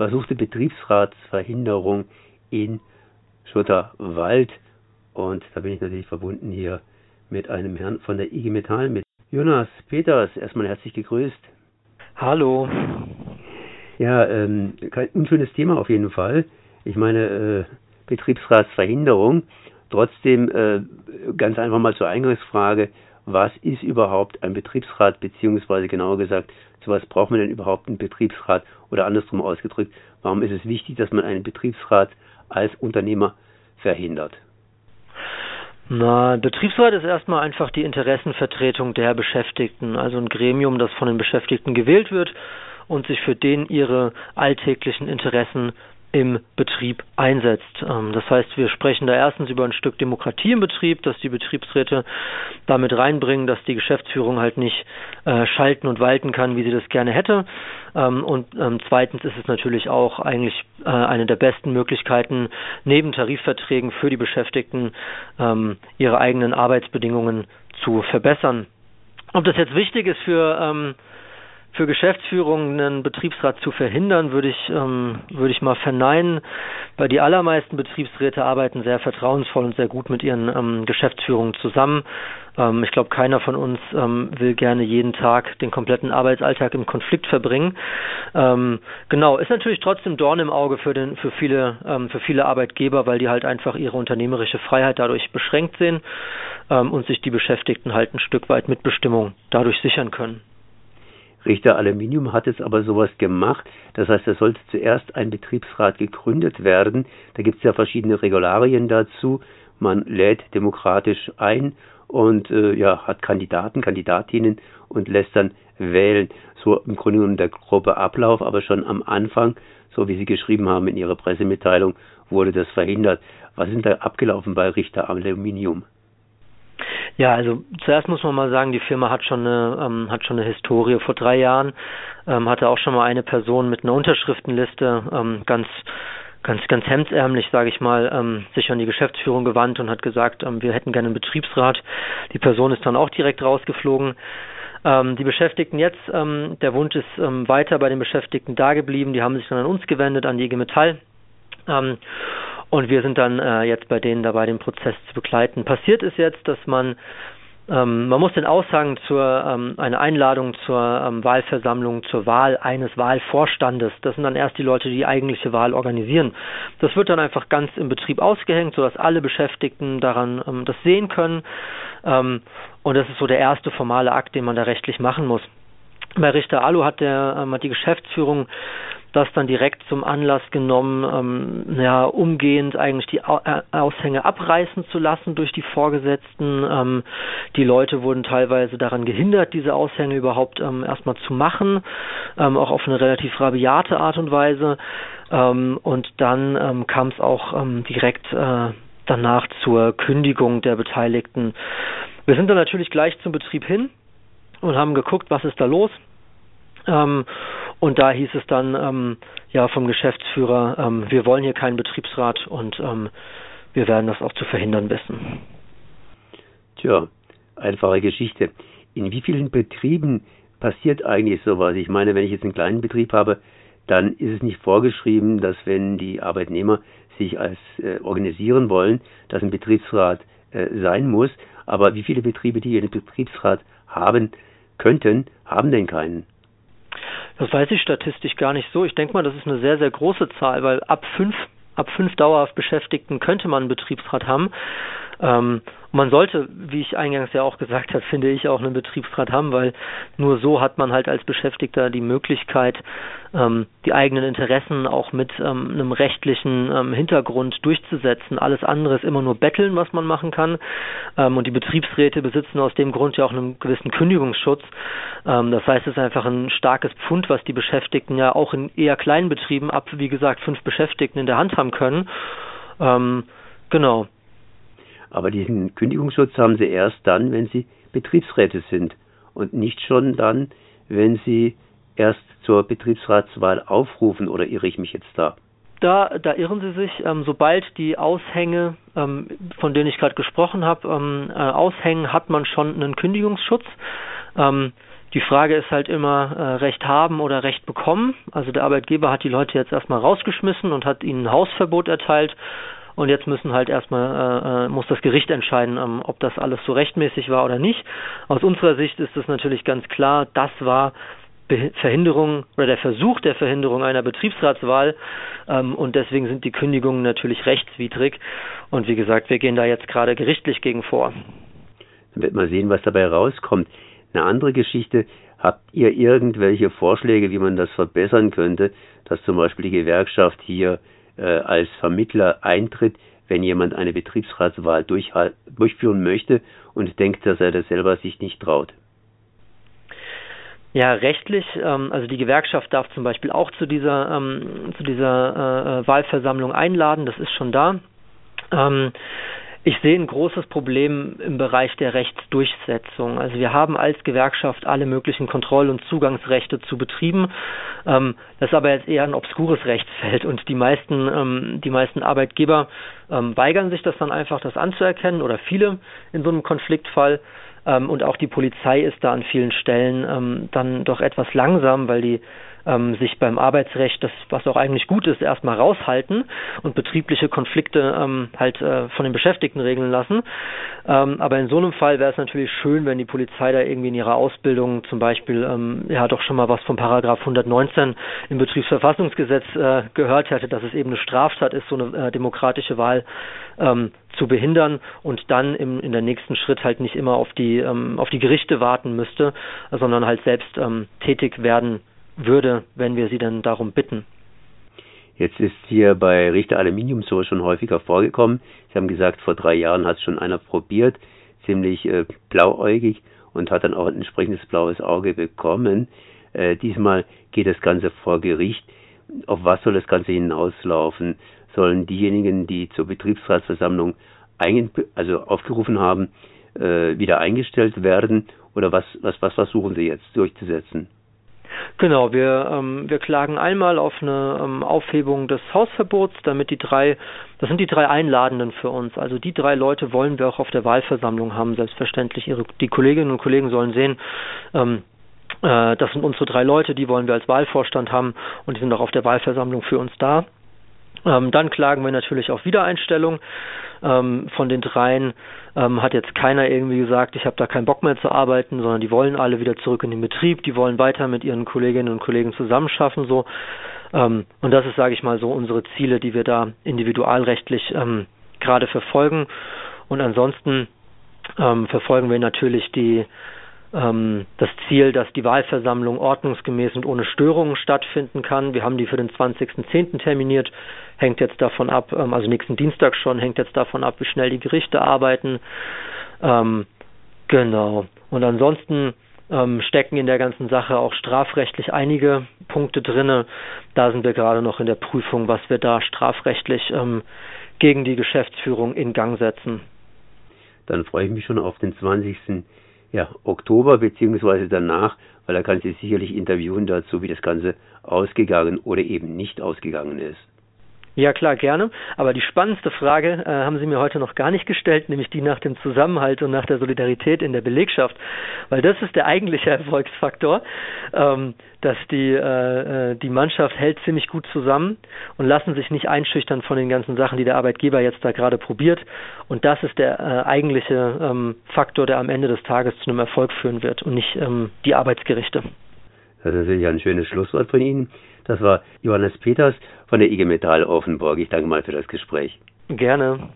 versuchte Betriebsratsverhinderung in Schutterwald. Und da bin ich natürlich verbunden hier mit einem Herrn von der IG Metall, mit Jonas Peters. Erstmal herzlich gegrüßt. Hallo. Ja, ähm, kein unschönes Thema auf jeden Fall. Ich meine, äh, Betriebsratsverhinderung. Trotzdem äh, ganz einfach mal zur Eingangsfrage, was ist überhaupt ein Betriebsrat, beziehungsweise genauer gesagt, zu was braucht man denn überhaupt einen Betriebsrat oder andersrum ausgedrückt, warum ist es wichtig, dass man einen Betriebsrat als Unternehmer verhindert? Na, Betriebsrat ist erstmal einfach die Interessenvertretung der Beschäftigten, also ein Gremium, das von den Beschäftigten gewählt wird und sich für den ihre alltäglichen Interessen im Betrieb einsetzt. Ähm, das heißt, wir sprechen da erstens über ein Stück Demokratie im Betrieb, dass die Betriebsräte damit reinbringen, dass die Geschäftsführung halt nicht äh, schalten und walten kann, wie sie das gerne hätte. Ähm, und ähm, zweitens ist es natürlich auch eigentlich äh, eine der besten Möglichkeiten, neben Tarifverträgen für die Beschäftigten ihre eigenen Arbeitsbedingungen zu verbessern. Ob das jetzt wichtig ist für für Geschäftsführungen einen Betriebsrat zu verhindern, würde ich, ähm, würde ich mal verneinen, weil die allermeisten Betriebsräte arbeiten sehr vertrauensvoll und sehr gut mit ihren ähm, Geschäftsführungen zusammen. Ähm, ich glaube, keiner von uns ähm, will gerne jeden Tag den kompletten Arbeitsalltag im Konflikt verbringen. Ähm, genau, ist natürlich trotzdem Dorn im Auge für, den, für, viele, ähm, für viele Arbeitgeber, weil die halt einfach ihre unternehmerische Freiheit dadurch beschränkt sehen und sich die Beschäftigten halt ein Stück weit Mitbestimmung dadurch sichern können. Richter Aluminium hat jetzt aber sowas gemacht. Das heißt, da sollte zuerst ein Betriebsrat gegründet werden. Da gibt es ja verschiedene Regularien dazu. Man lädt demokratisch ein und äh, ja, hat Kandidaten, Kandidatinnen und lässt dann wählen. So im Grunde genommen der grobe Ablauf, aber schon am Anfang, so wie Sie geschrieben haben in Ihrer Pressemitteilung, wurde das verhindert. Was ist denn da abgelaufen bei Richter Aluminium? Ja, also zuerst muss man mal sagen, die Firma hat schon eine, ähm, hat schon eine Historie. Vor drei Jahren ähm, hatte auch schon mal eine Person mit einer Unterschriftenliste ähm, ganz ganz ganz hemdsärmlich, sage ich mal, ähm, sich an die Geschäftsführung gewandt und hat gesagt, ähm, wir hätten gerne einen Betriebsrat. Die Person ist dann auch direkt rausgeflogen. Ähm, die Beschäftigten jetzt, ähm, der Wunsch ist ähm, weiter bei den Beschäftigten da geblieben. Die haben sich dann an uns gewendet, an die IG Metall. Ähm, und wir sind dann äh, jetzt bei denen dabei, den Prozess zu begleiten. Passiert ist jetzt, dass man ähm, man muss den Aushang zur ähm, eine Einladung zur ähm, Wahlversammlung, zur Wahl eines Wahlvorstandes. Das sind dann erst die Leute, die die eigentliche Wahl organisieren. Das wird dann einfach ganz im Betrieb ausgehängt, sodass alle Beschäftigten daran ähm, das sehen können. Ähm, und das ist so der erste formale Akt, den man da rechtlich machen muss. Bei Richter Alu hat der ähm, hat die Geschäftsführung das dann direkt zum Anlass genommen, ähm, ja, umgehend eigentlich die äh, Aushänge abreißen zu lassen durch die Vorgesetzten. Ähm, die Leute wurden teilweise daran gehindert, diese Aushänge überhaupt ähm, erstmal zu machen, ähm, auch auf eine relativ rabiate Art und Weise. Ähm, und dann ähm, kam es auch ähm, direkt äh, danach zur Kündigung der Beteiligten. Wir sind dann natürlich gleich zum Betrieb hin und haben geguckt, was ist da los. Ähm, und da hieß es dann ähm, ja vom Geschäftsführer, ähm, wir wollen hier keinen Betriebsrat und ähm, wir werden das auch zu verhindern wissen. Tja, einfache Geschichte. In wie vielen Betrieben passiert eigentlich sowas? Ich meine, wenn ich jetzt einen kleinen Betrieb habe, dann ist es nicht vorgeschrieben, dass wenn die Arbeitnehmer sich als äh, organisieren wollen, dass ein Betriebsrat äh, sein muss. Aber wie viele Betriebe, die einen Betriebsrat haben könnten, haben denn keinen? Das weiß ich statistisch gar nicht so. Ich denke mal, das ist eine sehr, sehr große Zahl, weil ab fünf, ab fünf dauerhaft Beschäftigten könnte man einen Betriebsrat haben. Ähm, man sollte, wie ich eingangs ja auch gesagt habe, finde ich auch einen Betriebsrat haben, weil nur so hat man halt als Beschäftigter die Möglichkeit, ähm, die eigenen Interessen auch mit ähm, einem rechtlichen ähm, Hintergrund durchzusetzen. Alles andere ist immer nur Betteln, was man machen kann. Ähm, und die Betriebsräte besitzen aus dem Grund ja auch einen gewissen Kündigungsschutz. Ähm, das heißt, es ist einfach ein starkes Pfund, was die Beschäftigten ja auch in eher kleinen Betrieben ab, wie gesagt, fünf Beschäftigten in der Hand haben können. Ähm, genau. Aber diesen Kündigungsschutz haben sie erst dann, wenn sie Betriebsräte sind und nicht schon dann, wenn sie erst zur Betriebsratswahl aufrufen oder irre ich mich jetzt da? Da, da irren Sie sich. Ähm, sobald die Aushänge, ähm, von denen ich gerade gesprochen habe, ähm, äh, aushängen, hat man schon einen Kündigungsschutz. Ähm, die Frage ist halt immer äh, Recht haben oder Recht bekommen. Also der Arbeitgeber hat die Leute jetzt erstmal rausgeschmissen und hat ihnen ein Hausverbot erteilt. Und jetzt müssen halt erstmal, äh, äh, muss das Gericht entscheiden, ähm, ob das alles so rechtmäßig war oder nicht. Aus unserer Sicht ist es natürlich ganz klar, das war Verhinderung oder der Versuch der Verhinderung einer Betriebsratswahl ähm, und deswegen sind die Kündigungen natürlich rechtswidrig. Und wie gesagt, wir gehen da jetzt gerade gerichtlich gegen vor. Dann wird man sehen, was dabei rauskommt. Eine andere Geschichte, habt ihr irgendwelche Vorschläge, wie man das verbessern könnte, dass zum Beispiel die Gewerkschaft hier als Vermittler eintritt, wenn jemand eine Betriebsratswahl durchführen möchte und denkt, dass er das selber sich nicht traut? Ja, rechtlich, ähm, also die Gewerkschaft darf zum Beispiel auch zu dieser, ähm, zu dieser äh, Wahlversammlung einladen, das ist schon da. Ähm, ich sehe ein großes Problem im Bereich der Rechtsdurchsetzung. Also wir haben als Gewerkschaft alle möglichen Kontroll- und Zugangsrechte zu Betrieben. Ähm, das ist aber jetzt eher ein obskures Rechtsfeld und die meisten, ähm, die meisten Arbeitgeber ähm, weigern sich das dann einfach, das anzuerkennen oder viele in so einem Konfliktfall. Und auch die Polizei ist da an vielen Stellen dann doch etwas langsam, weil die ähm, sich beim Arbeitsrecht, das was auch eigentlich gut ist, erstmal raushalten und betriebliche Konflikte ähm, halt äh, von den Beschäftigten regeln lassen. Ähm, aber in so einem Fall wäre es natürlich schön, wenn die Polizei da irgendwie in ihrer Ausbildung zum Beispiel ähm, ja doch schon mal was vom Paragraph 119 im Betriebsverfassungsgesetz äh, gehört hätte, dass es eben eine Straftat ist, so eine äh, demokratische Wahl ähm, zu behindern und dann im, in der nächsten Schritt halt nicht immer auf die ähm, auf die Gerichte warten müsste, sondern halt selbst ähm, tätig werden würde, wenn wir sie dann darum bitten. Jetzt ist hier bei Richter Aluminium so schon häufiger vorgekommen. Sie haben gesagt, vor drei Jahren hat es schon einer probiert, ziemlich äh, blauäugig und hat dann auch ein entsprechendes blaues Auge bekommen. Äh, diesmal geht das Ganze vor Gericht. Auf was soll das Ganze hinauslaufen? Sollen diejenigen, die zur Betriebsratsversammlung also aufgerufen haben, äh, wieder eingestellt werden? Oder was, was, was versuchen Sie jetzt durchzusetzen? Genau, wir, ähm, wir klagen einmal auf eine ähm, Aufhebung des Hausverbots, damit die drei, das sind die drei Einladenden für uns. Also die drei Leute wollen wir auch auf der Wahlversammlung haben, selbstverständlich. Ihre, die Kolleginnen und Kollegen sollen sehen, ähm, äh, das sind unsere drei Leute, die wollen wir als Wahlvorstand haben und die sind auch auf der Wahlversammlung für uns da. Ähm, dann klagen wir natürlich auf Wiedereinstellung. Ähm, von den dreien ähm, hat jetzt keiner irgendwie gesagt, ich habe da keinen Bock mehr zu arbeiten, sondern die wollen alle wieder zurück in den Betrieb, die wollen weiter mit ihren Kolleginnen und Kollegen zusammenschaffen so. Ähm, und das ist, sage ich mal, so unsere Ziele, die wir da individualrechtlich ähm, gerade verfolgen. Und ansonsten ähm, verfolgen wir natürlich die das Ziel, dass die Wahlversammlung ordnungsgemäß und ohne Störungen stattfinden kann. Wir haben die für den 20.10. terminiert, hängt jetzt davon ab, ähm, also nächsten Dienstag schon, hängt jetzt davon ab, wie schnell die Gerichte arbeiten. Ähm, genau. Und ansonsten ähm, stecken in der ganzen Sache auch strafrechtlich einige Punkte drinne. Da sind wir gerade noch in der Prüfung, was wir da strafrechtlich ähm, gegen die Geschäftsführung in Gang setzen. Dann freue ich mich schon auf den 20 ja, Oktober beziehungsweise danach, weil er kann Sie sicherlich interviewen dazu, wie das Ganze ausgegangen oder eben nicht ausgegangen ist. Ja, klar, gerne. Aber die spannendste Frage äh, haben Sie mir heute noch gar nicht gestellt, nämlich die nach dem Zusammenhalt und nach der Solidarität in der Belegschaft. Weil das ist der eigentliche Erfolgsfaktor, ähm, dass die, äh, äh, die Mannschaft hält ziemlich gut zusammen und lassen sich nicht einschüchtern von den ganzen Sachen, die der Arbeitgeber jetzt da gerade probiert. Und das ist der äh, eigentliche ähm, Faktor, der am Ende des Tages zu einem Erfolg führen wird und nicht ähm, die Arbeitsgerichte. Das ist natürlich ein schönes Schlusswort von Ihnen. Das war Johannes Peters von der IG Metall Offenburg. Ich danke mal für das Gespräch. Gerne.